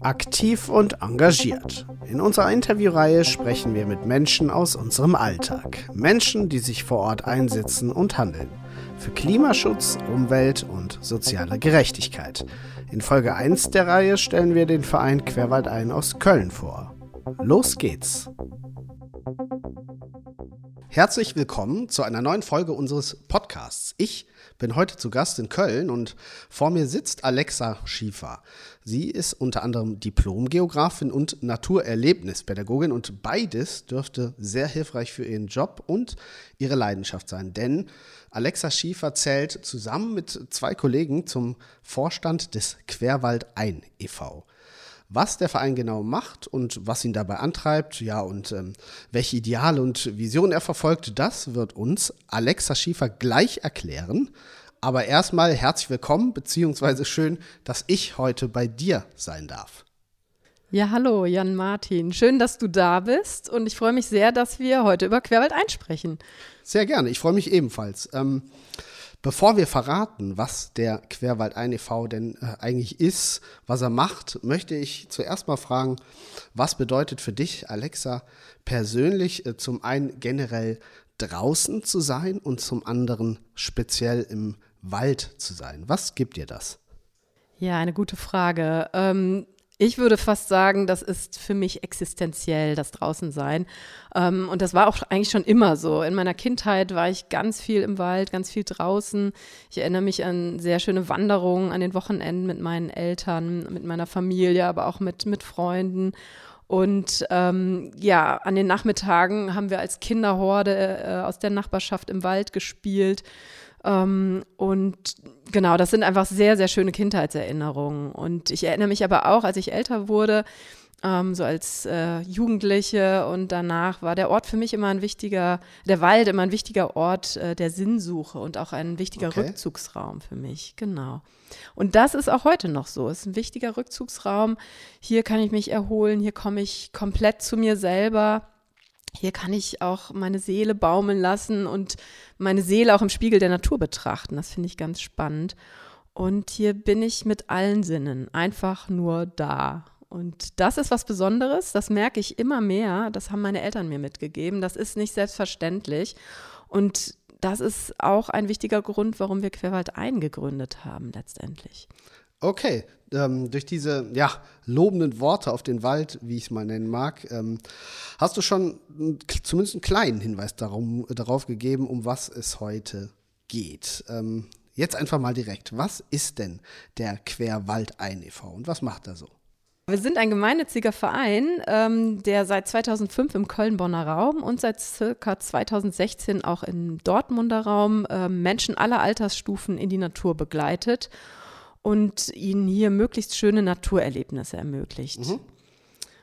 Aktiv und engagiert. In unserer Interviewreihe sprechen wir mit Menschen aus unserem Alltag. Menschen, die sich vor Ort einsetzen und handeln. Für Klimaschutz, Umwelt und soziale Gerechtigkeit. In Folge 1 der Reihe stellen wir den Verein Querwaldein aus Köln vor. Los geht's! Herzlich willkommen zu einer neuen Folge unseres Podcasts. Ich bin heute zu Gast in Köln und vor mir sitzt Alexa Schiefer. Sie ist unter anderem Diplomgeografin und Naturerlebnispädagogin und beides dürfte sehr hilfreich für ihren Job und ihre Leidenschaft sein, denn Alexa Schiefer zählt zusammen mit zwei Kollegen zum Vorstand des Querwald ein e.V. Was der Verein genau macht und was ihn dabei antreibt, ja, und ähm, welche Ideale und Visionen er verfolgt, das wird uns Alexa Schiefer gleich erklären. Aber erstmal herzlich willkommen, beziehungsweise schön, dass ich heute bei dir sein darf. Ja, hallo, Jan Martin. Schön, dass du da bist und ich freue mich sehr, dass wir heute über Querwald einsprechen. Sehr gerne, ich freue mich ebenfalls. Ähm, Bevor wir verraten, was der Querwald-Ein e.V. denn äh, eigentlich ist, was er macht, möchte ich zuerst mal fragen, was bedeutet für dich, Alexa, persönlich äh, zum einen generell draußen zu sein und zum anderen speziell im Wald zu sein? Was gibt dir das? Ja, eine gute Frage. Ähm, ich würde fast sagen, das ist für mich existenziell, das Draußensein. Ähm, und das war auch eigentlich schon immer so. In meiner Kindheit war ich ganz viel im Wald, ganz viel draußen. Ich erinnere mich an sehr schöne Wanderungen an den Wochenenden mit meinen Eltern, mit meiner Familie, aber auch mit, mit Freunden. Und ähm, ja, an den Nachmittagen haben wir als Kinderhorde äh, aus der Nachbarschaft im Wald gespielt. Ähm, und genau, das sind einfach sehr, sehr schöne Kindheitserinnerungen. Und ich erinnere mich aber auch, als ich älter wurde, ähm, so als äh, Jugendliche und danach war der Ort für mich immer ein wichtiger, der Wald immer ein wichtiger Ort äh, der Sinnsuche und auch ein wichtiger okay. Rückzugsraum für mich, genau. Und das ist auch heute noch so. Es ist ein wichtiger Rückzugsraum. Hier kann ich mich erholen, hier komme ich komplett zu mir selber hier kann ich auch meine Seele baumeln lassen und meine Seele auch im Spiegel der Natur betrachten. Das finde ich ganz spannend. Und hier bin ich mit allen Sinnen einfach nur da. Und das ist was Besonderes, das merke ich immer mehr. Das haben meine Eltern mir mitgegeben. Das ist nicht selbstverständlich. Und das ist auch ein wichtiger Grund, warum wir Querwald eingegründet haben letztendlich. Okay, ähm, durch diese ja, lobenden Worte auf den Wald, wie ich es mal nennen mag, ähm, hast du schon zumindest einen kleinen Hinweis darum, darauf gegeben, um was es heute geht. Ähm, jetzt einfach mal direkt. Was ist denn der Querwaldein e.V. und was macht er so? Wir sind ein gemeinnütziger Verein, ähm, der seit 2005 im Köln-Bonner Raum und seit circa 2016 auch im Dortmunder Raum äh, Menschen aller Altersstufen in die Natur begleitet und ihnen hier möglichst schöne Naturerlebnisse ermöglicht. Mhm.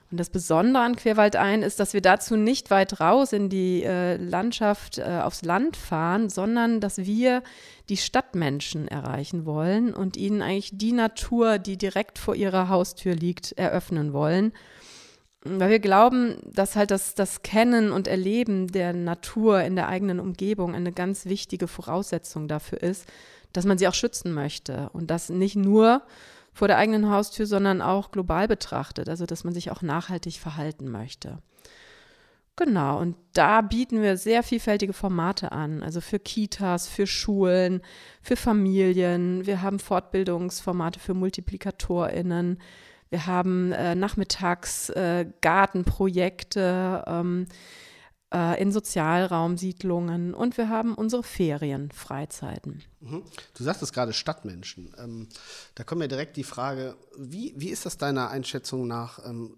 Und das Besondere an Querwaldein ist, dass wir dazu nicht weit raus in die äh, Landschaft, äh, aufs Land fahren, sondern dass wir die Stadtmenschen erreichen wollen und ihnen eigentlich die Natur, die direkt vor ihrer Haustür liegt, eröffnen wollen. Weil wir glauben, dass halt das, das Kennen und Erleben der Natur in der eigenen Umgebung eine ganz wichtige Voraussetzung dafür ist, dass man sie auch schützen möchte und das nicht nur vor der eigenen Haustür, sondern auch global betrachtet, also dass man sich auch nachhaltig verhalten möchte. Genau, und da bieten wir sehr vielfältige Formate an, also für Kitas, für Schulen, für Familien. Wir haben Fortbildungsformate für Multiplikatorinnen. Wir haben äh, nachmittags äh, Gartenprojekte. Ähm, äh, in Sozialraumsiedlungen und wir haben unsere Ferienfreizeiten. Mhm. Du sagtest gerade Stadtmenschen. Ähm, da kommt mir direkt die Frage, wie, wie ist das deiner Einschätzung nach? Ähm,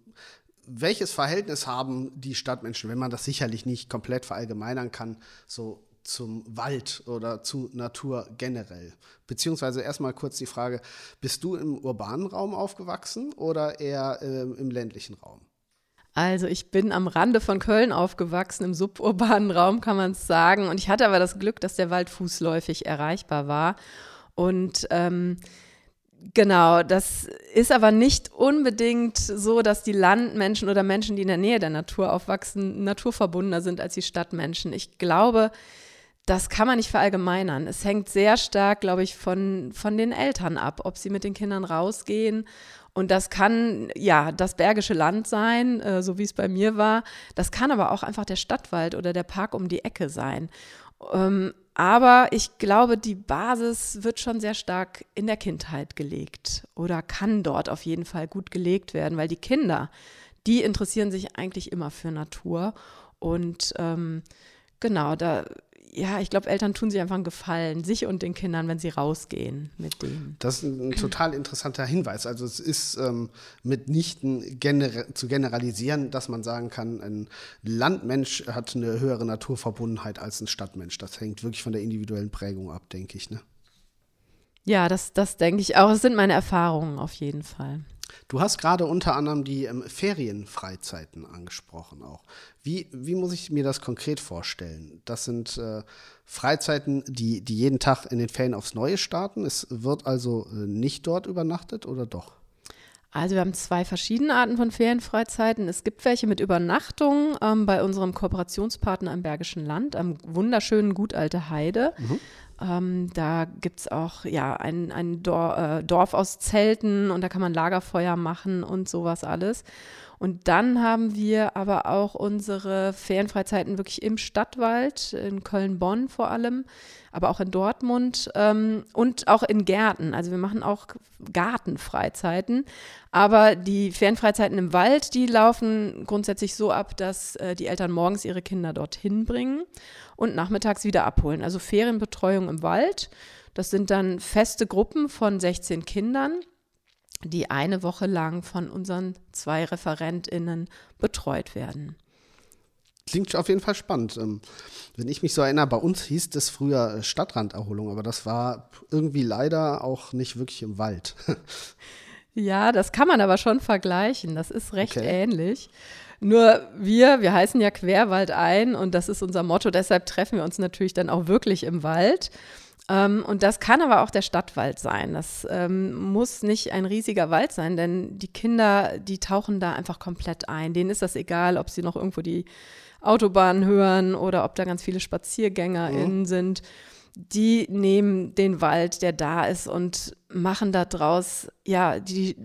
welches Verhältnis haben die Stadtmenschen, wenn man das sicherlich nicht komplett verallgemeinern kann, so zum Wald oder zu Natur generell? Beziehungsweise erstmal kurz die Frage, bist du im urbanen Raum aufgewachsen oder eher äh, im ländlichen Raum? Also ich bin am Rande von Köln aufgewachsen, im suburbanen Raum kann man es sagen. Und ich hatte aber das Glück, dass der Wald fußläufig erreichbar war. Und ähm, genau, das ist aber nicht unbedingt so, dass die Landmenschen oder Menschen, die in der Nähe der Natur aufwachsen, naturverbundener sind als die Stadtmenschen. Ich glaube, das kann man nicht verallgemeinern. Es hängt sehr stark, glaube ich, von, von den Eltern ab, ob sie mit den Kindern rausgehen. Und das kann ja das Bergische Land sein, äh, so wie es bei mir war. Das kann aber auch einfach der Stadtwald oder der Park um die Ecke sein. Ähm, aber ich glaube, die Basis wird schon sehr stark in der Kindheit gelegt oder kann dort auf jeden Fall gut gelegt werden, weil die Kinder, die interessieren sich eigentlich immer für Natur. Und ähm, genau, da ja, ich glaube, Eltern tun sich einfach einen Gefallen, sich und den Kindern, wenn sie rausgehen mit denen. Das ist ein total interessanter Hinweis. Also es ist ähm, mitnichten gener zu generalisieren, dass man sagen kann, ein Landmensch hat eine höhere Naturverbundenheit als ein Stadtmensch. Das hängt wirklich von der individuellen Prägung ab, denke ich. Ne? Ja, das, das denke ich auch. Das sind meine Erfahrungen auf jeden Fall. Du hast gerade unter anderem die ähm, Ferienfreizeiten angesprochen auch. Wie, wie muss ich mir das konkret vorstellen? Das sind äh, Freizeiten, die, die jeden Tag in den Ferien aufs Neue starten. Es wird also äh, nicht dort übernachtet oder doch? Also wir haben zwei verschiedene Arten von Ferienfreizeiten. Es gibt welche mit Übernachtung ähm, bei unserem Kooperationspartner im Bergischen Land, am wunderschönen Gut Alte Heide. Mhm. Ähm, da gibt es auch ja, ein, ein Dor äh, Dorf aus Zelten und da kann man Lagerfeuer machen und sowas alles. Und dann haben wir aber auch unsere Ferienfreizeiten wirklich im Stadtwald, in Köln-Bonn vor allem, aber auch in Dortmund ähm, und auch in Gärten. Also wir machen auch Gartenfreizeiten. Aber die Ferienfreizeiten im Wald, die laufen grundsätzlich so ab, dass äh, die Eltern morgens ihre Kinder dorthin bringen und nachmittags wieder abholen. Also Ferienbetreuung im Wald. Das sind dann feste Gruppen von 16 Kindern die eine Woche lang von unseren zwei ReferentInnen betreut werden. Klingt auf jeden Fall spannend. Ähm, wenn ich mich so erinnere, bei uns hieß das früher äh, Stadtranderholung, aber das war irgendwie leider auch nicht wirklich im Wald. ja, das kann man aber schon vergleichen. Das ist recht okay. ähnlich. Nur wir, wir heißen ja Querwald ein und das ist unser Motto. Deshalb treffen wir uns natürlich dann auch wirklich im Wald. Ähm, und das kann aber auch der Stadtwald sein. Das ähm, muss nicht ein riesiger Wald sein, denn die Kinder, die tauchen da einfach komplett ein. Denen ist das egal, ob sie noch irgendwo die Autobahn hören oder ob da ganz viele SpaziergängerInnen mhm. sind. Die nehmen den Wald, der da ist, und machen da draus, ja, die,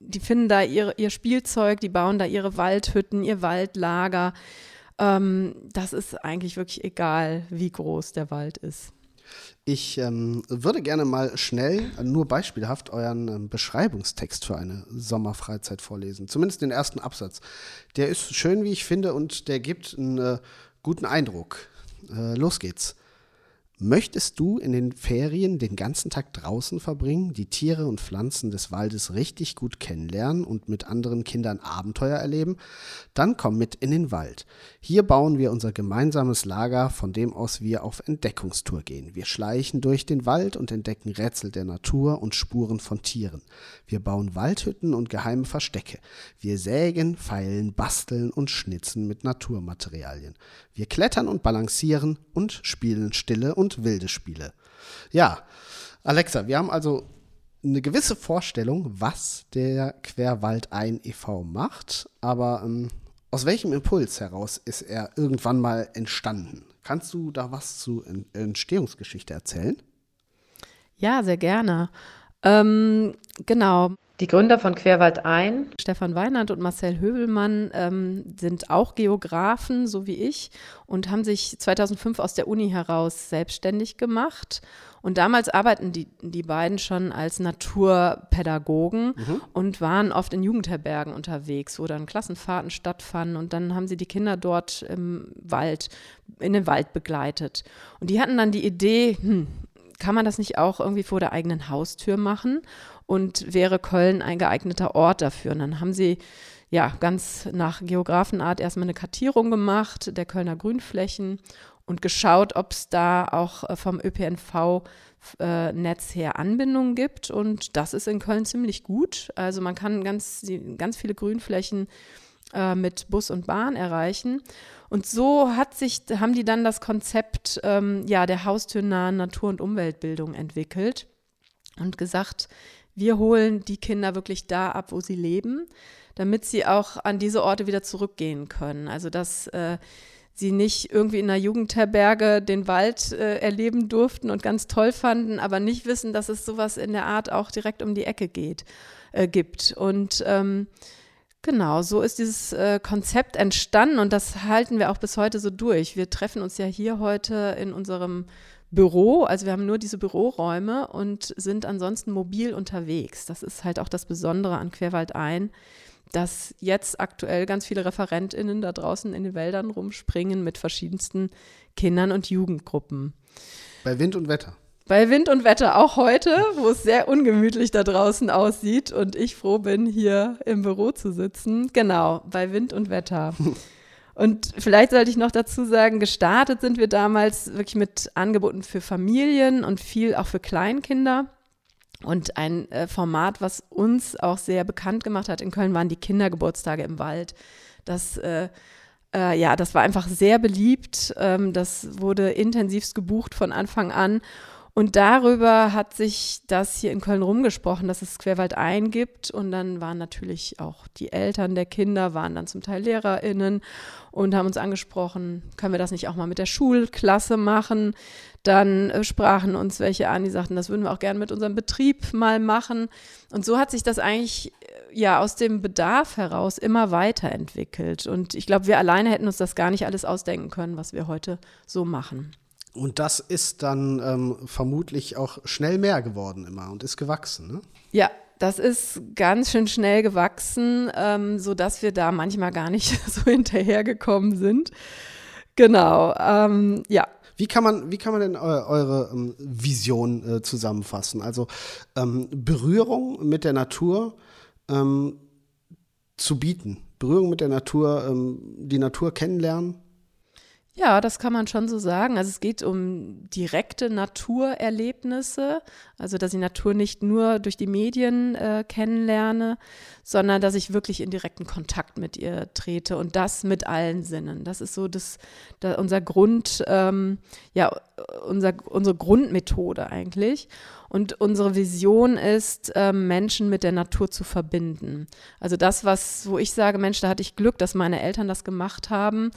die finden da ihre, ihr Spielzeug, die bauen da ihre Waldhütten, ihr Waldlager. Ähm, das ist eigentlich wirklich egal, wie groß der Wald ist. Ich ähm, würde gerne mal schnell, nur beispielhaft, euren ähm, Beschreibungstext für eine Sommerfreizeit vorlesen. Zumindest den ersten Absatz. Der ist schön, wie ich finde, und der gibt einen äh, guten Eindruck. Äh, los geht's. Möchtest du in den Ferien den ganzen Tag draußen verbringen, die Tiere und Pflanzen des Waldes richtig gut kennenlernen und mit anderen Kindern Abenteuer erleben? Dann komm mit in den Wald. Hier bauen wir unser gemeinsames Lager, von dem aus wir auf Entdeckungstour gehen. Wir schleichen durch den Wald und entdecken Rätsel der Natur und Spuren von Tieren. Wir bauen Waldhütten und geheime Verstecke. Wir sägen, feilen, basteln und schnitzen mit Naturmaterialien. Wir klettern und balancieren und spielen stille und und wilde Spiele. Ja, Alexa, wir haben also eine gewisse Vorstellung, was der Querwald ein e.V. macht, aber ähm, aus welchem Impuls heraus ist er irgendwann mal entstanden? Kannst du da was zu Entstehungsgeschichte erzählen? Ja, sehr gerne. Ähm, genau. Die Gründer von Querwald ein, Stefan Weinand und Marcel Hövelmann, ähm, sind auch Geografen, so wie ich, und haben sich 2005 aus der Uni heraus selbstständig gemacht. Und damals arbeiten die, die beiden schon als Naturpädagogen mhm. und waren oft in Jugendherbergen unterwegs, wo dann Klassenfahrten stattfanden. Und dann haben sie die Kinder dort im Wald, in den Wald begleitet. Und die hatten dann die Idee, hm, kann man das nicht auch irgendwie vor der eigenen Haustür machen? Und wäre Köln ein geeigneter Ort dafür? Und dann haben sie ja ganz nach Geografenart erstmal eine Kartierung gemacht der Kölner Grünflächen und geschaut, ob es da auch äh, vom ÖPNV-Netz äh, her Anbindungen gibt. Und das ist in Köln ziemlich gut. Also man kann ganz, ganz viele Grünflächen äh, mit Bus und Bahn erreichen. Und so hat sich, haben die dann das Konzept ähm, ja, der haustürnahen Natur- und Umweltbildung entwickelt und gesagt, wir holen die Kinder wirklich da ab, wo sie leben, damit sie auch an diese Orte wieder zurückgehen können. Also dass äh, sie nicht irgendwie in einer Jugendherberge den Wald äh, erleben durften und ganz toll fanden, aber nicht wissen, dass es sowas in der Art auch direkt um die Ecke geht, äh, gibt. Und ähm, genau, so ist dieses äh, Konzept entstanden und das halten wir auch bis heute so durch. Wir treffen uns ja hier heute in unserem Büro, also wir haben nur diese Büroräume und sind ansonsten mobil unterwegs. Das ist halt auch das Besondere an Querwald ein dass jetzt aktuell ganz viele ReferentInnen da draußen in den Wäldern rumspringen mit verschiedensten Kindern und Jugendgruppen. Bei Wind und Wetter. Bei Wind und Wetter auch heute, wo es sehr ungemütlich da draußen aussieht und ich froh bin, hier im Büro zu sitzen. Genau, bei Wind und Wetter. Und vielleicht sollte ich noch dazu sagen, gestartet sind wir damals wirklich mit Angeboten für Familien und viel auch für Kleinkinder. Und ein äh, Format, was uns auch sehr bekannt gemacht hat in Köln, waren die Kindergeburtstage im Wald. Das, äh, äh, ja, das war einfach sehr beliebt. Ähm, das wurde intensivst gebucht von Anfang an. Und darüber hat sich das hier in Köln rumgesprochen, dass es Querwald ein gibt. Und dann waren natürlich auch die Eltern der Kinder, waren dann zum Teil LehrerInnen und haben uns angesprochen, können wir das nicht auch mal mit der Schulklasse machen? Dann äh, sprachen uns welche an, die sagten, das würden wir auch gerne mit unserem Betrieb mal machen. Und so hat sich das eigentlich äh, ja aus dem Bedarf heraus immer weiterentwickelt. Und ich glaube, wir alleine hätten uns das gar nicht alles ausdenken können, was wir heute so machen. Und das ist dann ähm, vermutlich auch schnell mehr geworden immer und ist gewachsen, ne? Ja, das ist ganz schön schnell gewachsen, ähm, sodass wir da manchmal gar nicht so hinterhergekommen sind. Genau, ähm, ja. Wie kann man, wie kann man denn eu eure ähm, Vision äh, zusammenfassen? Also ähm, Berührung mit der Natur ähm, zu bieten, Berührung mit der Natur, ähm, die Natur kennenlernen ja, das kann man schon so sagen. Also es geht um direkte Naturerlebnisse, also dass ich Natur nicht nur durch die Medien äh, kennenlerne, sondern dass ich wirklich in direkten Kontakt mit ihr trete und das mit allen Sinnen. Das ist so das, das unser Grund, ähm, ja, unser, unsere Grundmethode eigentlich. Und unsere Vision ist, ähm, Menschen mit der Natur zu verbinden. Also das, was, wo ich sage, Mensch, da hatte ich Glück, dass meine Eltern das gemacht haben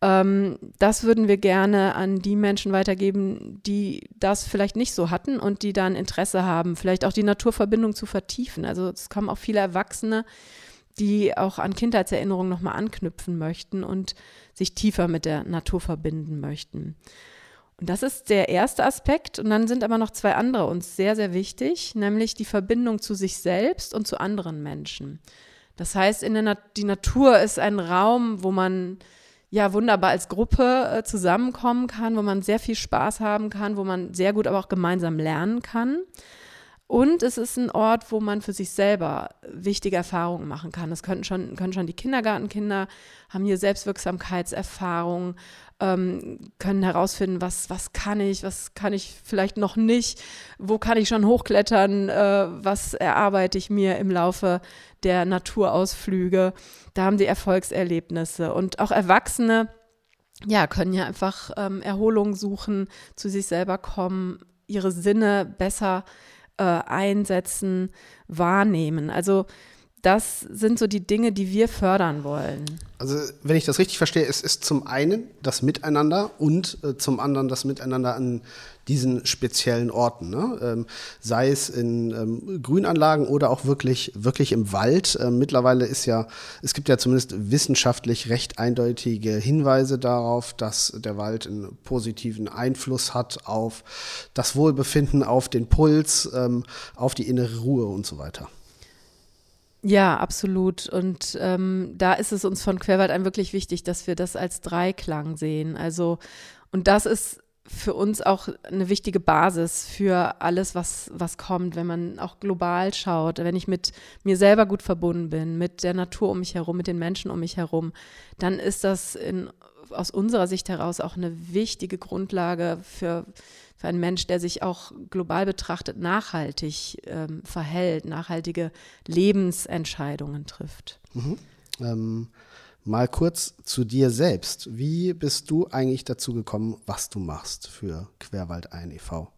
ähm, das würden wir gerne an die Menschen weitergeben, die das vielleicht nicht so hatten und die dann Interesse haben, vielleicht auch die Naturverbindung zu vertiefen. Also es kommen auch viele Erwachsene, die auch an Kindheitserinnerungen nochmal anknüpfen möchten und sich tiefer mit der Natur verbinden möchten. Und das ist der erste Aspekt. Und dann sind aber noch zwei andere uns sehr, sehr wichtig, nämlich die Verbindung zu sich selbst und zu anderen Menschen. Das heißt, in der Na die Natur ist ein Raum, wo man ja wunderbar als Gruppe äh, zusammenkommen kann, wo man sehr viel Spaß haben kann, wo man sehr gut aber auch gemeinsam lernen kann. Und es ist ein Ort, wo man für sich selber wichtige Erfahrungen machen kann. Das könnten schon, können schon die Kindergartenkinder, haben hier Selbstwirksamkeitserfahrungen, ähm, können herausfinden, was, was kann ich, was kann ich vielleicht noch nicht, wo kann ich schon hochklettern, äh, was erarbeite ich mir im Laufe der Naturausflüge. Da haben die Erfolgserlebnisse. Und auch Erwachsene, ja, können ja einfach ähm, Erholung suchen, zu sich selber kommen, ihre Sinne besser äh, einsetzen, wahrnehmen. Also das sind so die Dinge, die wir fördern wollen. Also, wenn ich das richtig verstehe, es ist zum einen das Miteinander und äh, zum anderen das Miteinander an diesen speziellen Orten. Ne? Ähm, sei es in ähm, Grünanlagen oder auch wirklich, wirklich im Wald. Ähm, mittlerweile ist ja, es gibt ja zumindest wissenschaftlich recht eindeutige Hinweise darauf, dass der Wald einen positiven Einfluss hat auf das Wohlbefinden, auf den Puls, ähm, auf die innere Ruhe und so weiter. Ja, absolut. Und ähm, da ist es uns von Querwald ein wirklich wichtig, dass wir das als Dreiklang sehen. Also, und das ist für uns auch eine wichtige Basis für alles, was, was kommt, wenn man auch global schaut, wenn ich mit mir selber gut verbunden bin, mit der Natur um mich herum, mit den Menschen um mich herum, dann ist das in, aus unserer Sicht heraus auch eine wichtige Grundlage für, für einen Mensch, der sich auch global betrachtet nachhaltig ähm, verhält, nachhaltige Lebensentscheidungen trifft. Mhm. Ähm Mal kurz zu dir selbst. Wie bist du eigentlich dazu gekommen, was du machst für Querwald ein e.V.?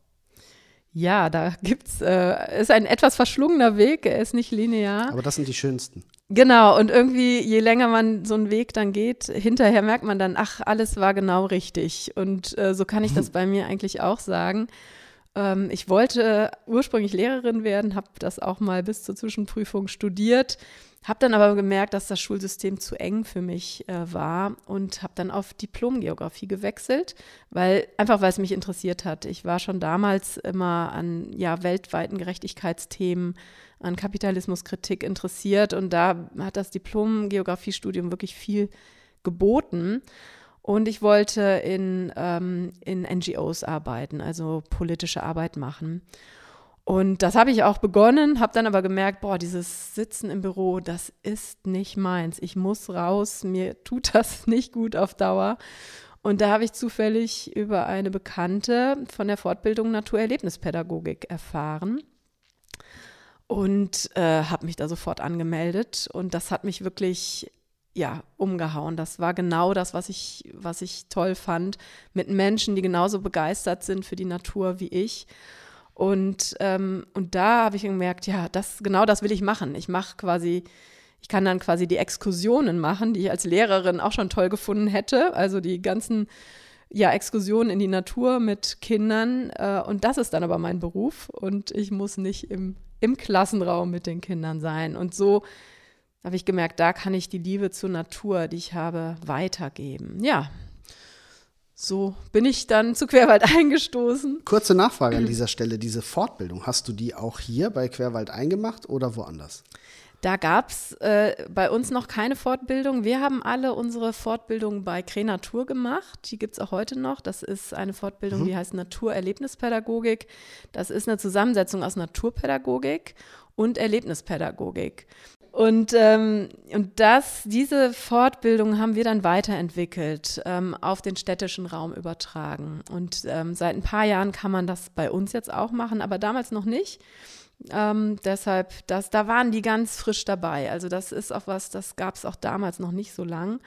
Ja, da gibt's, äh, ist ein etwas verschlungener Weg, er ist nicht linear. Aber das sind die schönsten. Genau, und irgendwie, je länger man so einen Weg dann geht, hinterher merkt man dann, ach, alles war genau richtig. Und äh, so kann ich das bei mir eigentlich auch sagen. Ähm, ich wollte ursprünglich Lehrerin werden, habe das auch mal bis zur Zwischenprüfung studiert, habe dann aber gemerkt, dass das Schulsystem zu eng für mich äh, war und habe dann auf Diplomgeografie gewechselt, weil einfach weil es mich interessiert hat. Ich war schon damals immer an ja weltweiten Gerechtigkeitsthemen, an Kapitalismuskritik interessiert und da hat das Diplom-Geografiestudium wirklich viel geboten. Und ich wollte in, ähm, in NGOs arbeiten, also politische Arbeit machen. Und das habe ich auch begonnen, habe dann aber gemerkt, boah, dieses Sitzen im Büro, das ist nicht meins. Ich muss raus, mir tut das nicht gut auf Dauer. Und da habe ich zufällig über eine Bekannte von der Fortbildung Naturerlebnispädagogik erfahren und äh, habe mich da sofort angemeldet. Und das hat mich wirklich ja, umgehauen. Das war genau das, was ich, was ich toll fand, mit Menschen, die genauso begeistert sind für die Natur wie ich. Und, ähm, und da habe ich gemerkt, ja, das, genau das will ich machen. Ich mache quasi, ich kann dann quasi die Exkursionen machen, die ich als Lehrerin auch schon toll gefunden hätte. Also die ganzen ja, Exkursionen in die Natur mit Kindern. Äh, und das ist dann aber mein Beruf. Und ich muss nicht im, im Klassenraum mit den Kindern sein. Und so habe ich gemerkt, da kann ich die Liebe zur Natur, die ich habe, weitergeben. Ja, so bin ich dann zu Querwald eingestoßen. Kurze Nachfrage an dieser Stelle. Diese Fortbildung, hast du die auch hier bei Querwald eingemacht oder woanders? Da gab es äh, bei uns noch keine Fortbildung. Wir haben alle unsere Fortbildung bei Krenatur gemacht. Die gibt es auch heute noch. Das ist eine Fortbildung, mhm. die heißt Naturerlebnispädagogik. Das ist eine Zusammensetzung aus Naturpädagogik und Erlebnispädagogik. Und, ähm, und das, diese Fortbildung haben wir dann weiterentwickelt, ähm, auf den städtischen Raum übertragen. Und ähm, seit ein paar Jahren kann man das bei uns jetzt auch machen, aber damals noch nicht. Ähm, deshalb, das, da waren die ganz frisch dabei. Also das ist auch was, das gab es auch damals noch nicht so lang.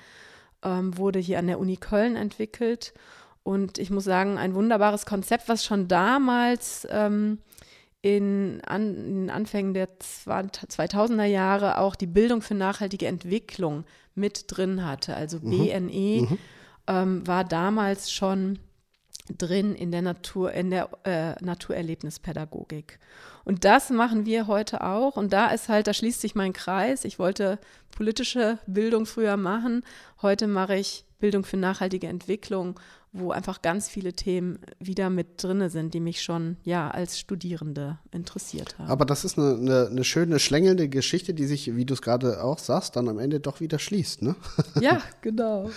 Ähm, wurde hier an der Uni Köln entwickelt. Und ich muss sagen, ein wunderbares Konzept, was schon damals ähm, in, an, in den Anfängen der 2000er Jahre auch die Bildung für nachhaltige Entwicklung mit drin hatte. Also mhm. BNE mhm. Ähm, war damals schon drin in der Natur, in der äh, Naturerlebnispädagogik. Und das machen wir heute auch. Und da ist halt, da schließt sich mein Kreis. Ich wollte politische Bildung früher machen. Heute mache ich Bildung für nachhaltige Entwicklung wo einfach ganz viele Themen wieder mit drin sind, die mich schon ja als Studierende interessiert haben. Aber das ist eine, eine, eine schöne, schlängelnde Geschichte, die sich, wie du es gerade auch sagst, dann am Ende doch wieder schließt. Ne? Ja, genau.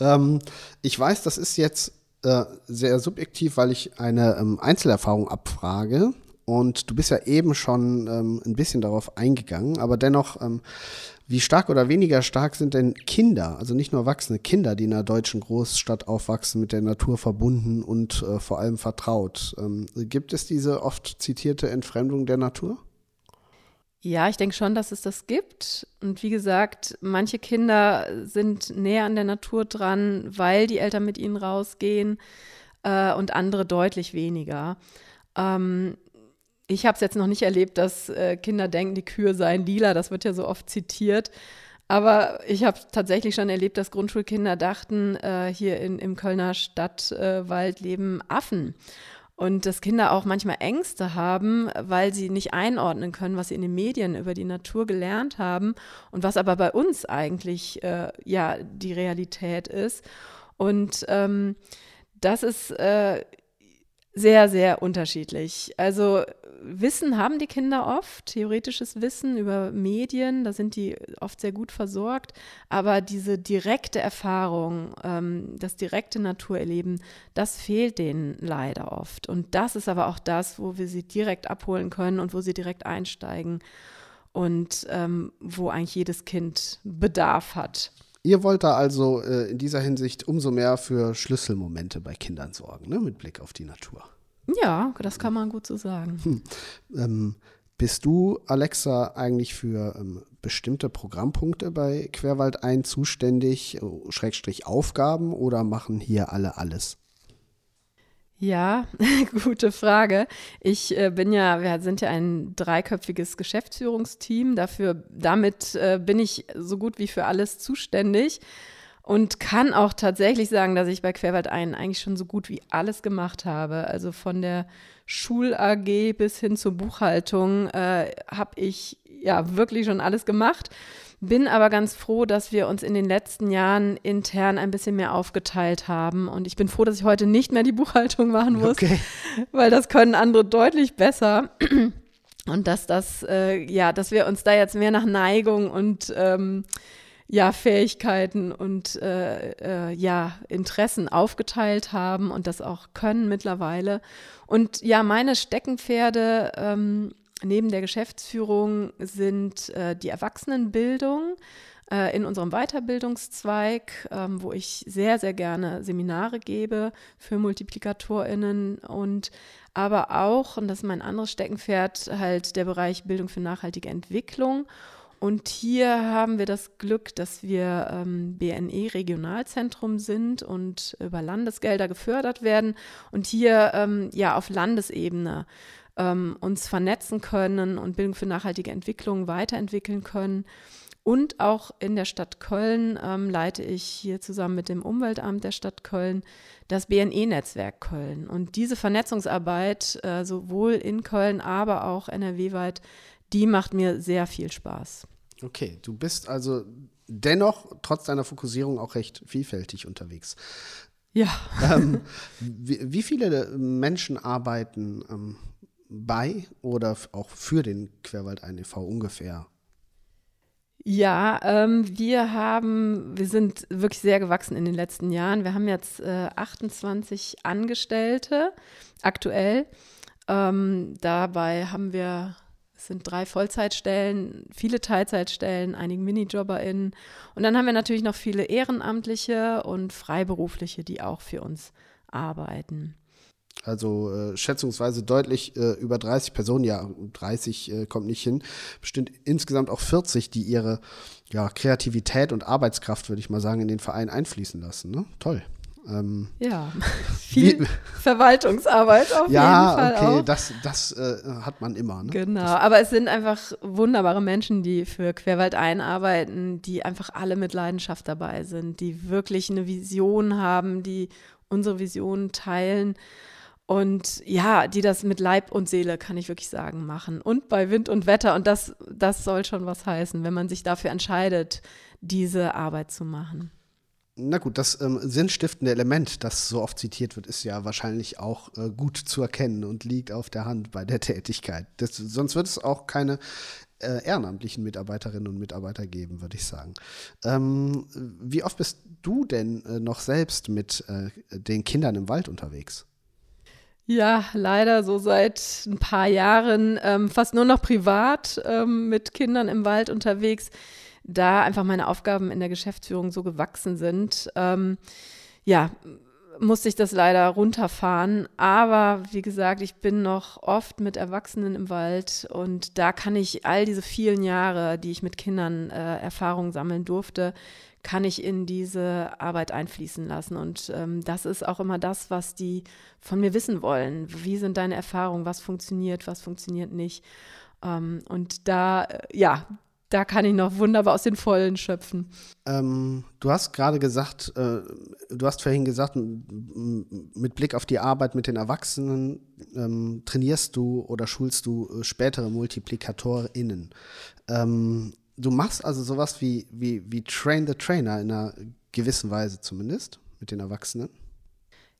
ähm, ich weiß, das ist jetzt äh, sehr subjektiv, weil ich eine ähm, Einzelerfahrung abfrage. Und du bist ja eben schon ähm, ein bisschen darauf eingegangen, aber dennoch ähm, wie stark oder weniger stark sind denn Kinder, also nicht nur erwachsene Kinder, die in einer deutschen Großstadt aufwachsen, mit der Natur verbunden und äh, vor allem vertraut? Ähm, gibt es diese oft zitierte Entfremdung der Natur? Ja, ich denke schon, dass es das gibt. Und wie gesagt, manche Kinder sind näher an der Natur dran, weil die Eltern mit ihnen rausgehen äh, und andere deutlich weniger. Ähm, ich habe es jetzt noch nicht erlebt, dass äh, Kinder denken, die Kühe seien lila. Das wird ja so oft zitiert. Aber ich habe tatsächlich schon erlebt, dass Grundschulkinder dachten, äh, hier in, im Kölner Stadtwald äh, leben Affen. Und dass Kinder auch manchmal Ängste haben, weil sie nicht einordnen können, was sie in den Medien über die Natur gelernt haben und was aber bei uns eigentlich äh, ja die Realität ist. Und ähm, das ist äh, sehr, sehr unterschiedlich. Also Wissen haben die Kinder oft, theoretisches Wissen über Medien, da sind die oft sehr gut versorgt, aber diese direkte Erfahrung, ähm, das direkte Naturerleben, das fehlt denen leider oft. Und das ist aber auch das, wo wir sie direkt abholen können und wo sie direkt einsteigen und ähm, wo eigentlich jedes Kind Bedarf hat. Ihr wollt da also äh, in dieser Hinsicht umso mehr für Schlüsselmomente bei Kindern sorgen, ne? mit Blick auf die Natur. Ja, das kann man gut so sagen. Hm. Ähm, bist du, Alexa, eigentlich für ähm, bestimmte Programmpunkte bei Querwald ein zuständig, äh, Schrägstrich Aufgaben oder machen hier alle alles? Ja, gute Frage. Ich äh, bin ja, wir sind ja ein dreiköpfiges Geschäftsführungsteam. Dafür, damit äh, bin ich so gut wie für alles zuständig und kann auch tatsächlich sagen, dass ich bei Querwald ein eigentlich schon so gut wie alles gemacht habe. Also von der Schul-AG bis hin zur Buchhaltung äh, habe ich ja wirklich schon alles gemacht. Bin aber ganz froh, dass wir uns in den letzten Jahren intern ein bisschen mehr aufgeteilt haben. Und ich bin froh, dass ich heute nicht mehr die Buchhaltung machen muss, okay. weil das können andere deutlich besser. Und dass das, äh, ja, dass wir uns da jetzt mehr nach Neigung und ähm, ja, Fähigkeiten und äh, äh, ja, Interessen aufgeteilt haben und das auch können mittlerweile. Und ja, meine Steckenpferde ähm, neben der Geschäftsführung sind äh, die Erwachsenenbildung äh, in unserem Weiterbildungszweig, ähm, wo ich sehr, sehr gerne Seminare gebe für MultiplikatorInnen und aber auch, und das ist mein anderes Steckenpferd, halt der Bereich Bildung für nachhaltige Entwicklung. Und hier haben wir das Glück, dass wir ähm, BNE-Regionalzentrum sind und über Landesgelder gefördert werden und hier ähm, ja auf Landesebene ähm, uns vernetzen können und Bildung für nachhaltige Entwicklung weiterentwickeln können. Und auch in der Stadt Köln ähm, leite ich hier zusammen mit dem Umweltamt der Stadt Köln das BNE-Netzwerk Köln. Und diese Vernetzungsarbeit, äh, sowohl in Köln, aber auch NRW-weit, die macht mir sehr viel Spaß. Okay, du bist also dennoch trotz deiner Fokussierung auch recht vielfältig unterwegs. Ja. Ähm, wie, wie, viele Menschen arbeiten ähm, bei oder auch für den Querwald e.V. ungefähr? Ja, ähm, wir haben, wir sind wirklich sehr gewachsen in den letzten Jahren. Wir haben jetzt äh, 28 Angestellte aktuell. Ähm, dabei haben wir, es sind drei Vollzeitstellen, viele Teilzeitstellen, einige MinijobberInnen. Und dann haben wir natürlich noch viele Ehrenamtliche und Freiberufliche, die auch für uns arbeiten. Also äh, schätzungsweise deutlich äh, über 30 Personen, ja, 30 äh, kommt nicht hin, bestimmt insgesamt auch 40, die ihre ja, Kreativität und Arbeitskraft, würde ich mal sagen, in den Verein einfließen lassen. Ne? Toll. Ähm, ja, viel wie, Verwaltungsarbeit auf ja, jeden Fall. Ja, okay, auch. das, das äh, hat man immer. Ne? Genau, das, aber es sind einfach wunderbare Menschen, die für Querwald einarbeiten, die einfach alle mit Leidenschaft dabei sind, die wirklich eine Vision haben, die unsere Vision teilen und ja, die das mit Leib und Seele, kann ich wirklich sagen, machen. Und bei Wind und Wetter. Und das, das soll schon was heißen, wenn man sich dafür entscheidet, diese Arbeit zu machen. Na gut, das ähm, sinnstiftende Element, das so oft zitiert wird, ist ja wahrscheinlich auch äh, gut zu erkennen und liegt auf der Hand bei der Tätigkeit. Das, sonst wird es auch keine äh, ehrenamtlichen Mitarbeiterinnen und Mitarbeiter geben, würde ich sagen. Ähm, wie oft bist du denn äh, noch selbst mit äh, den Kindern im Wald unterwegs? Ja, leider so seit ein paar Jahren ähm, fast nur noch privat ähm, mit Kindern im Wald unterwegs, da einfach meine Aufgaben in der Geschäftsführung so gewachsen sind. Ähm, ja, musste ich das leider runterfahren. Aber wie gesagt, ich bin noch oft mit Erwachsenen im Wald und da kann ich all diese vielen Jahre, die ich mit Kindern äh, Erfahrungen sammeln durfte, kann ich in diese Arbeit einfließen lassen. Und ähm, das ist auch immer das, was die von mir wissen wollen. Wie sind deine Erfahrungen? Was funktioniert? Was funktioniert nicht? Ähm, und da, äh, ja, da kann ich noch wunderbar aus den Vollen schöpfen. Ähm, du hast gerade gesagt, äh, du hast vorhin gesagt, mit Blick auf die Arbeit mit den Erwachsenen ähm, trainierst du oder schulst du äh, spätere MultiplikatorInnen. Ähm, du machst also sowas wie, wie, wie Train the Trainer in einer gewissen Weise zumindest mit den Erwachsenen.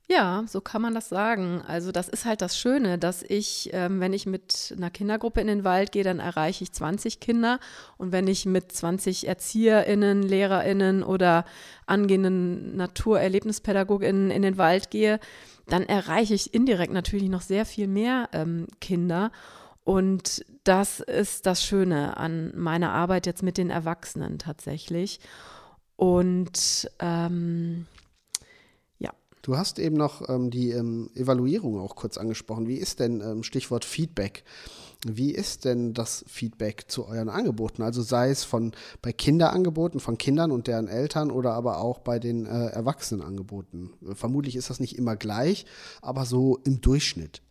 Ja, so kann man das sagen. Also das ist halt das Schöne, dass ich, ähm, wenn ich mit einer Kindergruppe in den Wald gehe, dann erreiche ich 20 Kinder. Und wenn ich mit 20 ErzieherInnen, LehrerInnen oder angehenden NaturerlebnispädagogInnen in den Wald gehe, dann erreiche ich indirekt natürlich noch sehr viel mehr ähm, Kinder. Und das ist das Schöne an meiner Arbeit jetzt mit den Erwachsenen tatsächlich. Und ähm. Du hast eben noch ähm, die ähm, Evaluierung auch kurz angesprochen. Wie ist denn, ähm, Stichwort Feedback, wie ist denn das Feedback zu euren Angeboten? Also sei es von bei Kinderangeboten von Kindern und deren Eltern oder aber auch bei den äh, Erwachsenenangeboten. Vermutlich ist das nicht immer gleich, aber so im Durchschnitt.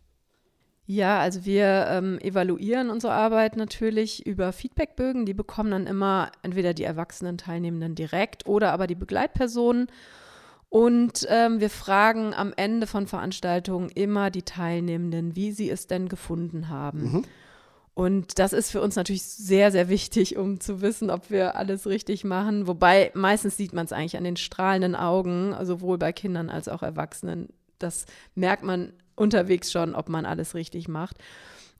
Ja, also wir ähm, evaluieren unsere Arbeit natürlich über Feedbackbögen. Die bekommen dann immer entweder die erwachsenen Teilnehmenden direkt oder aber die Begleitpersonen. Und ähm, wir fragen am Ende von Veranstaltungen immer die Teilnehmenden, wie sie es denn gefunden haben. Mhm. Und das ist für uns natürlich sehr, sehr wichtig, um zu wissen, ob wir alles richtig machen. Wobei meistens sieht man es eigentlich an den strahlenden Augen, sowohl bei Kindern als auch Erwachsenen. Das merkt man unterwegs schon, ob man alles richtig macht.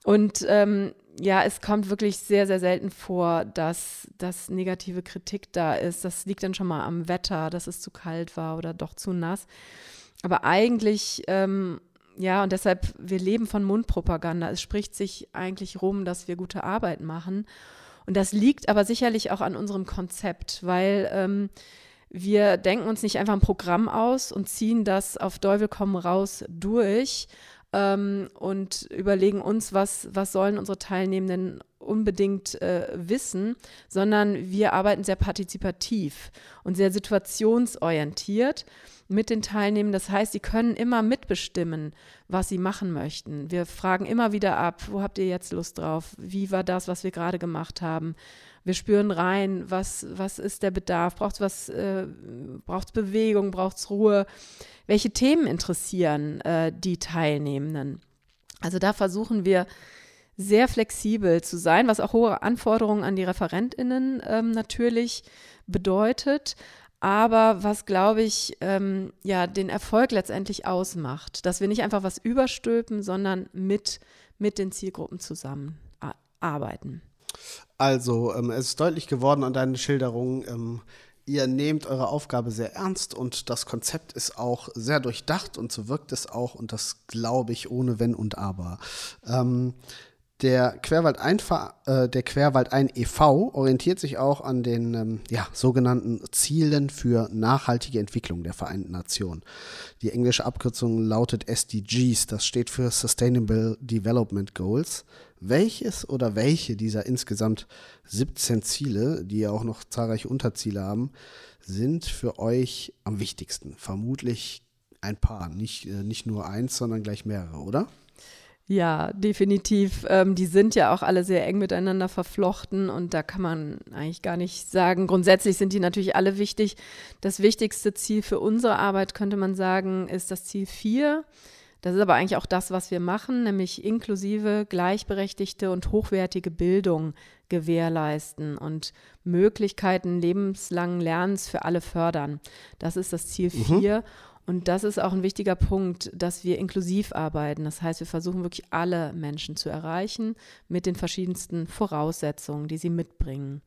Und ähm, ja, es kommt wirklich sehr, sehr selten vor, dass, dass negative Kritik da ist. Das liegt dann schon mal am Wetter, dass es zu kalt war oder doch zu nass. Aber eigentlich ähm, ja, und deshalb, wir leben von Mundpropaganda. Es spricht sich eigentlich rum, dass wir gute Arbeit machen. Und das liegt aber sicherlich auch an unserem Konzept, weil ähm, wir denken uns nicht einfach ein Programm aus und ziehen das auf Teufel komm raus durch ähm, und überlegen uns, was, was sollen unsere Teilnehmenden unbedingt äh, wissen, sondern wir arbeiten sehr partizipativ und sehr situationsorientiert mit den Teilnehmern. Das heißt, sie können immer mitbestimmen, was sie machen möchten. Wir fragen immer wieder ab, wo habt ihr jetzt Lust drauf? Wie war das, was wir gerade gemacht haben? Wir spüren rein, was, was ist der Bedarf? Braucht es äh, Bewegung, braucht es Ruhe? Welche Themen interessieren äh, die Teilnehmenden? Also da versuchen wir sehr flexibel zu sein, was auch hohe Anforderungen an die ReferentInnen ähm, natürlich bedeutet aber was, glaube ich, ähm, ja, den Erfolg letztendlich ausmacht, dass wir nicht einfach was überstülpen, sondern mit, mit den Zielgruppen zusammen arbeiten. Also, ähm, es ist deutlich geworden an deinen Schilderungen, ähm, ihr nehmt eure Aufgabe sehr ernst und das Konzept ist auch sehr durchdacht und so wirkt es auch und das glaube ich ohne Wenn und Aber. Ähm, der Querwald, äh, der Querwald ein e.V. orientiert sich auch an den ähm, ja, sogenannten Zielen für nachhaltige Entwicklung der Vereinten Nationen. Die englische Abkürzung lautet SDGs, das steht für Sustainable Development Goals. Welches oder welche dieser insgesamt 17 Ziele, die ja auch noch zahlreiche Unterziele haben, sind für euch am wichtigsten? Vermutlich ein paar, nicht, äh, nicht nur eins, sondern gleich mehrere, oder? Ja, definitiv. Ähm, die sind ja auch alle sehr eng miteinander verflochten und da kann man eigentlich gar nicht sagen. Grundsätzlich sind die natürlich alle wichtig. Das wichtigste Ziel für unsere Arbeit, könnte man sagen, ist das Ziel 4. Das ist aber eigentlich auch das, was wir machen, nämlich inklusive, gleichberechtigte und hochwertige Bildung gewährleisten und Möglichkeiten lebenslangen Lernens für alle fördern. Das ist das Ziel 4. Mhm. Und das ist auch ein wichtiger Punkt, dass wir inklusiv arbeiten. Das heißt, wir versuchen wirklich alle Menschen zu erreichen mit den verschiedensten Voraussetzungen, die sie mitbringen.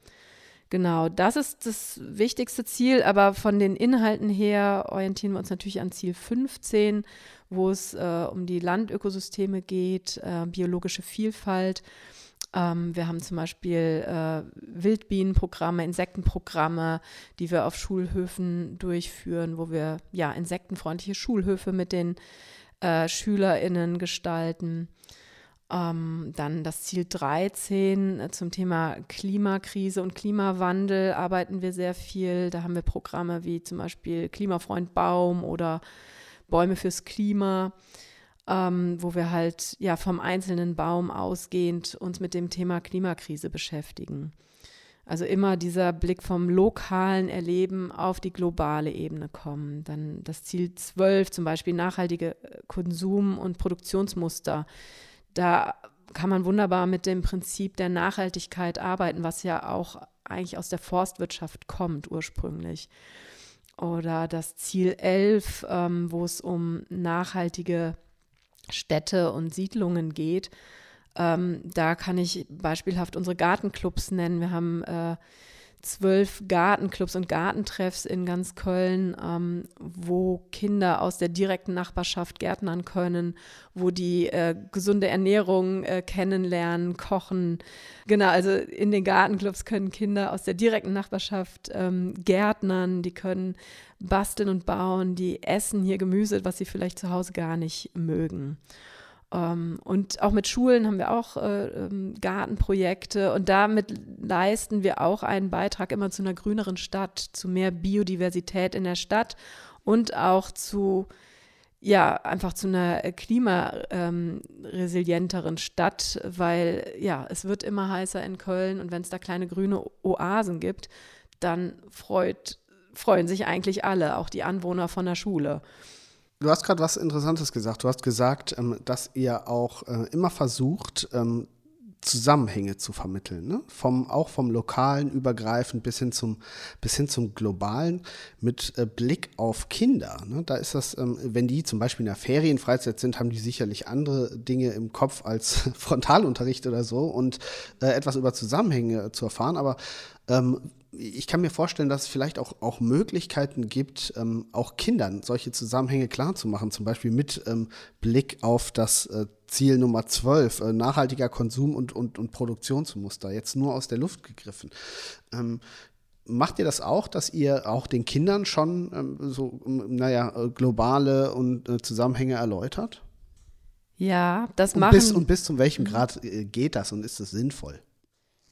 Genau, das ist das wichtigste Ziel, aber von den Inhalten her orientieren wir uns natürlich an Ziel 15, wo es äh, um die Landökosysteme geht, äh, biologische Vielfalt ähm, wir haben zum Beispiel äh, Wildbienenprogramme, Insektenprogramme, die wir auf Schulhöfen durchführen, wo wir ja insektenfreundliche Schulhöfe mit den äh, SchülerInnen gestalten. Ähm, dann das Ziel 13 äh, zum Thema Klimakrise und Klimawandel arbeiten wir sehr viel. Da haben wir Programme wie zum Beispiel Klimafreund Baum oder Bäume fürs Klima ähm, wo wir halt ja vom einzelnen Baum ausgehend uns mit dem Thema Klimakrise beschäftigen. Also immer dieser Blick vom lokalen Erleben auf die globale Ebene kommen. Dann das Ziel 12, zum Beispiel nachhaltige äh, Konsum- und Produktionsmuster. Da kann man wunderbar mit dem Prinzip der Nachhaltigkeit arbeiten, was ja auch eigentlich aus der Forstwirtschaft kommt ursprünglich. Oder das Ziel 11, ähm, wo es um nachhaltige Städte und Siedlungen geht. Ähm, da kann ich beispielhaft unsere Gartenclubs nennen. Wir haben äh, zwölf Gartenclubs und Gartentreffs in ganz Köln, ähm, wo Kinder aus der direkten Nachbarschaft gärtnern können, wo die äh, gesunde Ernährung äh, kennenlernen, kochen. Genau, also in den Gartenclubs können Kinder aus der direkten Nachbarschaft ähm, gärtnern, die können basteln und bauen, die essen hier Gemüse, was sie vielleicht zu Hause gar nicht mögen. Ähm, und auch mit Schulen haben wir auch äh, ähm, Gartenprojekte und damit leisten wir auch einen Beitrag immer zu einer grüneren Stadt, zu mehr Biodiversität in der Stadt und auch zu ja, einfach zu einer klimaresilienteren ähm, Stadt, weil ja, es wird immer heißer in Köln und wenn es da kleine grüne Oasen gibt, dann freut, freuen sich eigentlich alle, auch die Anwohner von der Schule. Du hast gerade was Interessantes gesagt. Du hast gesagt, ähm, dass ihr auch äh, immer versucht, ähm, Zusammenhänge zu vermitteln, ne? vom, auch vom lokalen übergreifend bis hin zum, bis hin zum globalen mit äh, Blick auf Kinder. Ne? Da ist das, ähm, wenn die zum Beispiel in der Ferienfreizeit sind, haben die sicherlich andere Dinge im Kopf als Frontalunterricht oder so und äh, etwas über Zusammenhänge zu erfahren. Aber ähm, ich kann mir vorstellen, dass es vielleicht auch, auch Möglichkeiten gibt, ähm, auch Kindern solche Zusammenhänge klarzumachen, zum Beispiel mit ähm, Blick auf das äh, Ziel Nummer 12, äh, nachhaltiger Konsum und, und, und Produktionsmuster, jetzt nur aus der Luft gegriffen. Ähm, macht ihr das auch, dass ihr auch den Kindern schon ähm, so, naja, äh, globale und äh, Zusammenhänge erläutert? Ja, das und machen. Bis, und bis zu welchem Grad äh, geht das und ist es sinnvoll?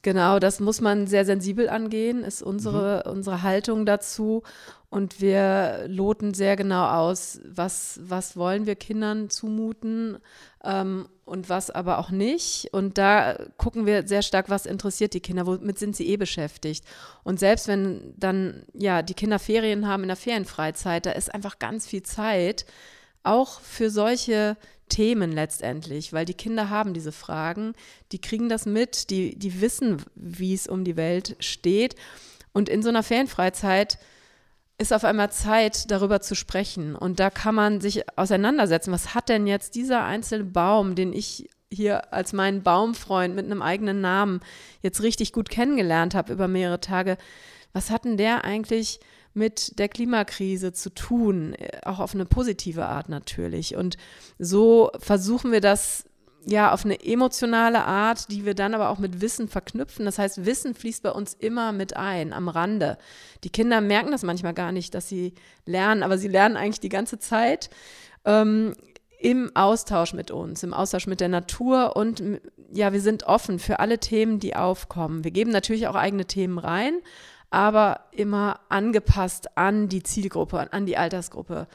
Genau, das muss man sehr sensibel angehen, ist unsere, mhm. unsere Haltung dazu. Und wir loten sehr genau aus, was, was wollen wir Kindern zumuten ähm, und was aber auch nicht. Und da gucken wir sehr stark, was interessiert die Kinder, womit sind sie eh beschäftigt. Und selbst wenn dann ja die Kinder Ferien haben in der Ferienfreizeit, da ist einfach ganz viel Zeit, auch für solche Themen letztendlich, weil die Kinder haben diese Fragen, die kriegen das mit, die, die wissen, wie es um die Welt steht. Und in so einer Ferienfreizeit ist auf einmal Zeit, darüber zu sprechen. Und da kann man sich auseinandersetzen. Was hat denn jetzt dieser einzelne Baum, den ich hier als meinen Baumfreund mit einem eigenen Namen jetzt richtig gut kennengelernt habe über mehrere Tage, was hat denn der eigentlich mit der Klimakrise zu tun, äh, auch auf eine positive Art natürlich. Und so versuchen wir das ja auf eine emotionale Art, die wir dann aber auch mit Wissen verknüpfen. Das heißt, Wissen fließt bei uns immer mit ein, am Rande. Die Kinder merken das manchmal gar nicht, dass sie lernen, aber sie lernen eigentlich die ganze Zeit. Ähm, im Austausch mit uns, im Austausch mit der Natur und ja, wir sind offen für alle Themen, die aufkommen. Wir geben natürlich auch eigene Themen rein, aber immer angepasst an die Zielgruppe, an die Altersgruppe.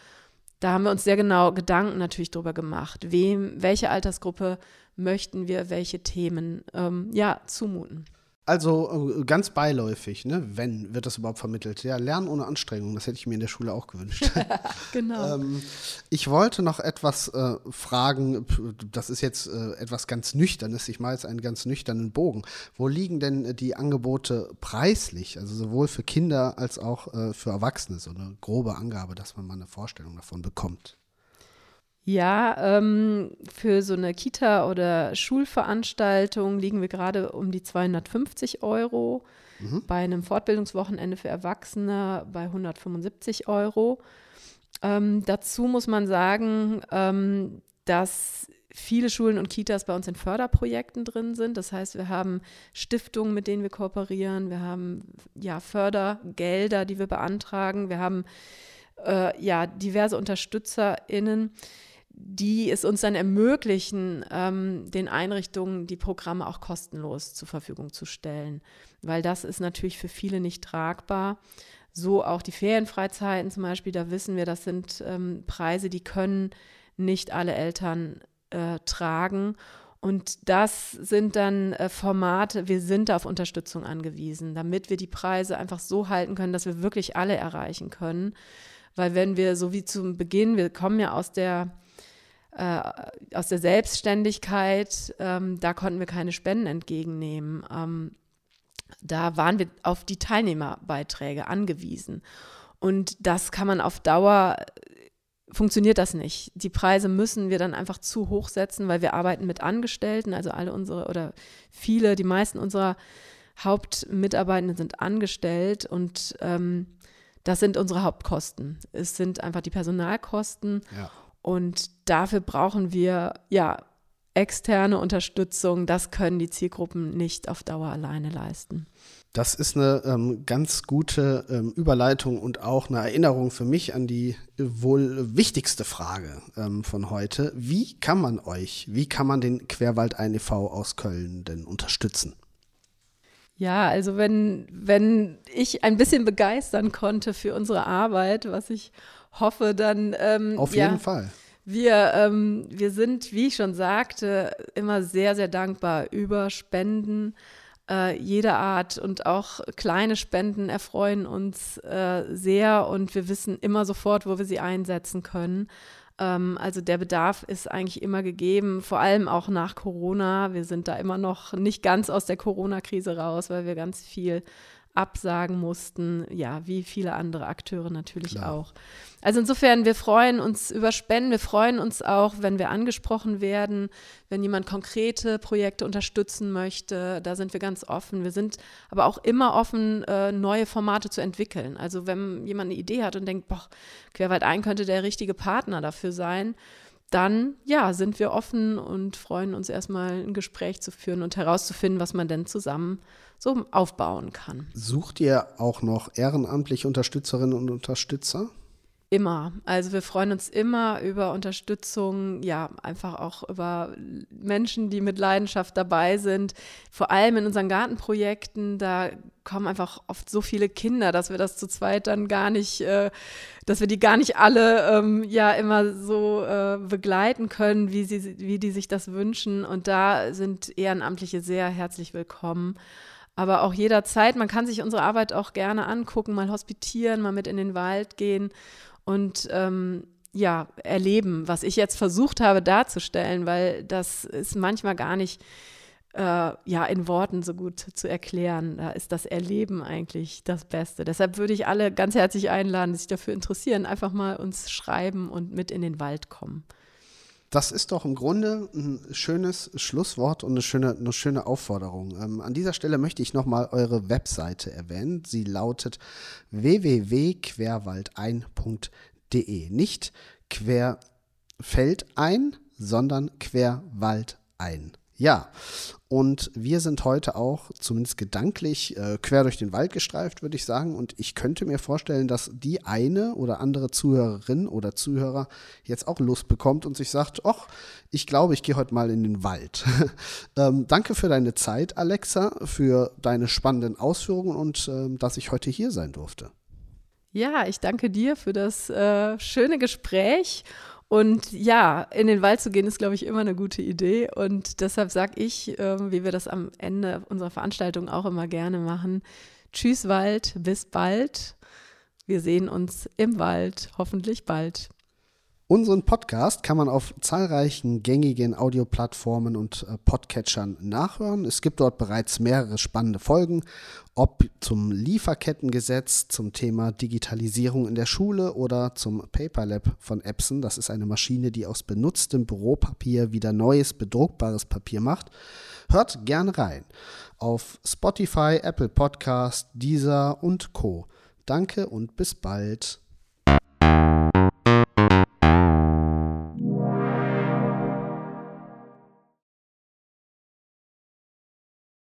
Da haben wir uns sehr genau Gedanken natürlich drüber gemacht, wem, welche Altersgruppe möchten wir welche Themen ähm, ja, zumuten. Also äh, ganz beiläufig, ne? wenn wird das überhaupt vermittelt. Ja, Lernen ohne Anstrengung, das hätte ich mir in der Schule auch gewünscht. genau. ähm, ich wollte noch etwas äh, fragen, das ist jetzt äh, etwas ganz Nüchternes, ich mache jetzt einen ganz nüchternen Bogen. Wo liegen denn die Angebote preislich, also sowohl für Kinder als auch äh, für Erwachsene, so eine grobe Angabe, dass man mal eine Vorstellung davon bekommt? Ja, ähm, für so eine Kita- oder Schulveranstaltung liegen wir gerade um die 250 Euro. Mhm. Bei einem Fortbildungswochenende für Erwachsene bei 175 Euro. Ähm, dazu muss man sagen, ähm, dass viele Schulen und Kitas bei uns in Förderprojekten drin sind. Das heißt, wir haben Stiftungen, mit denen wir kooperieren. Wir haben ja Fördergelder, die wir beantragen. Wir haben äh, ja diverse UnterstützerInnen die es uns dann ermöglichen, ähm, den Einrichtungen die Programme auch kostenlos zur Verfügung zu stellen. Weil das ist natürlich für viele nicht tragbar. So auch die Ferienfreizeiten zum Beispiel, da wissen wir, das sind ähm, Preise, die können nicht alle Eltern äh, tragen. Und das sind dann äh, Formate, wir sind auf Unterstützung angewiesen, damit wir die Preise einfach so halten können, dass wir wirklich alle erreichen können. Weil wenn wir so wie zum Beginn, wir kommen ja aus der äh, aus der Selbstständigkeit, ähm, da konnten wir keine Spenden entgegennehmen. Ähm, da waren wir auf die Teilnehmerbeiträge angewiesen. Und das kann man auf Dauer, funktioniert das nicht. Die Preise müssen wir dann einfach zu hoch setzen, weil wir arbeiten mit Angestellten, also alle unsere oder viele, die meisten unserer Hauptmitarbeitenden sind angestellt und ähm, das sind unsere Hauptkosten. Es sind einfach die Personalkosten. Ja. Und dafür brauchen wir ja externe Unterstützung. Das können die Zielgruppen nicht auf Dauer alleine leisten. Das ist eine ähm, ganz gute ähm, Überleitung und auch eine Erinnerung für mich an die wohl wichtigste Frage ähm, von heute. Wie kann man euch, wie kann man den Querwald e.V. aus Köln denn unterstützen? Ja, also wenn, wenn ich ein bisschen begeistern konnte für unsere Arbeit, was ich hoffe, dann. Ähm, Auf jeden ja, Fall. Wir, ähm, wir sind, wie ich schon sagte, immer sehr, sehr dankbar über Spenden äh, jeder Art und auch kleine Spenden erfreuen uns äh, sehr und wir wissen immer sofort, wo wir sie einsetzen können. Ähm, also der Bedarf ist eigentlich immer gegeben, vor allem auch nach Corona. Wir sind da immer noch nicht ganz aus der Corona-Krise raus, weil wir ganz viel absagen mussten, ja, wie viele andere Akteure natürlich Klar. auch. Also insofern, wir freuen uns über Spenden, wir freuen uns auch, wenn wir angesprochen werden, wenn jemand konkrete Projekte unterstützen möchte, da sind wir ganz offen. Wir sind aber auch immer offen, äh, neue Formate zu entwickeln. Also wenn jemand eine Idee hat und denkt, boah, Querwald ein könnte der richtige Partner dafür sein, dann ja, sind wir offen und freuen uns erstmal ein Gespräch zu führen und herauszufinden, was man denn zusammen so aufbauen kann. Sucht ihr auch noch ehrenamtliche Unterstützerinnen und Unterstützer? Immer. Also wir freuen uns immer über Unterstützung, ja, einfach auch über Menschen, die mit Leidenschaft dabei sind. Vor allem in unseren Gartenprojekten, da kommen einfach oft so viele Kinder, dass wir das zu zweit dann gar nicht, äh, dass wir die gar nicht alle ähm, ja immer so äh, begleiten können, wie, sie, wie die sich das wünschen. Und da sind Ehrenamtliche sehr herzlich willkommen aber auch jederzeit. Man kann sich unsere Arbeit auch gerne angucken, mal hospitieren, mal mit in den Wald gehen und ähm, ja, erleben, was ich jetzt versucht habe darzustellen, weil das ist manchmal gar nicht äh, ja, in Worten so gut zu erklären. Da ist das Erleben eigentlich das Beste. Deshalb würde ich alle ganz herzlich einladen, die sich dafür interessieren, einfach mal uns schreiben und mit in den Wald kommen. Das ist doch im Grunde ein schönes Schlusswort und eine schöne, eine schöne Aufforderung. Ähm, an dieser Stelle möchte ich nochmal eure Webseite erwähnen. Sie lautet www.querwaldein.de. Nicht querfeldein, sondern querwaldein. Ja, und wir sind heute auch zumindest gedanklich äh, quer durch den Wald gestreift, würde ich sagen. Und ich könnte mir vorstellen, dass die eine oder andere Zuhörerin oder Zuhörer jetzt auch Lust bekommt und sich sagt, ach, ich glaube, ich gehe heute mal in den Wald. ähm, danke für deine Zeit, Alexa, für deine spannenden Ausführungen und ähm, dass ich heute hier sein durfte. Ja, ich danke dir für das äh, schöne Gespräch und ja, in den Wald zu gehen, ist, glaube ich, immer eine gute Idee. Und deshalb sage ich, äh, wie wir das am Ende unserer Veranstaltung auch immer gerne machen, Tschüss Wald, bis bald. Wir sehen uns im Wald, hoffentlich bald. Unseren Podcast kann man auf zahlreichen gängigen Audioplattformen und äh, Podcatchern nachhören. Es gibt dort bereits mehrere spannende Folgen, ob zum Lieferkettengesetz, zum Thema Digitalisierung in der Schule oder zum Paperlab von Epson. Das ist eine Maschine, die aus benutztem Büropapier wieder neues bedruckbares Papier macht. Hört gerne rein auf Spotify, Apple Podcast, Deezer und Co. Danke und bis bald.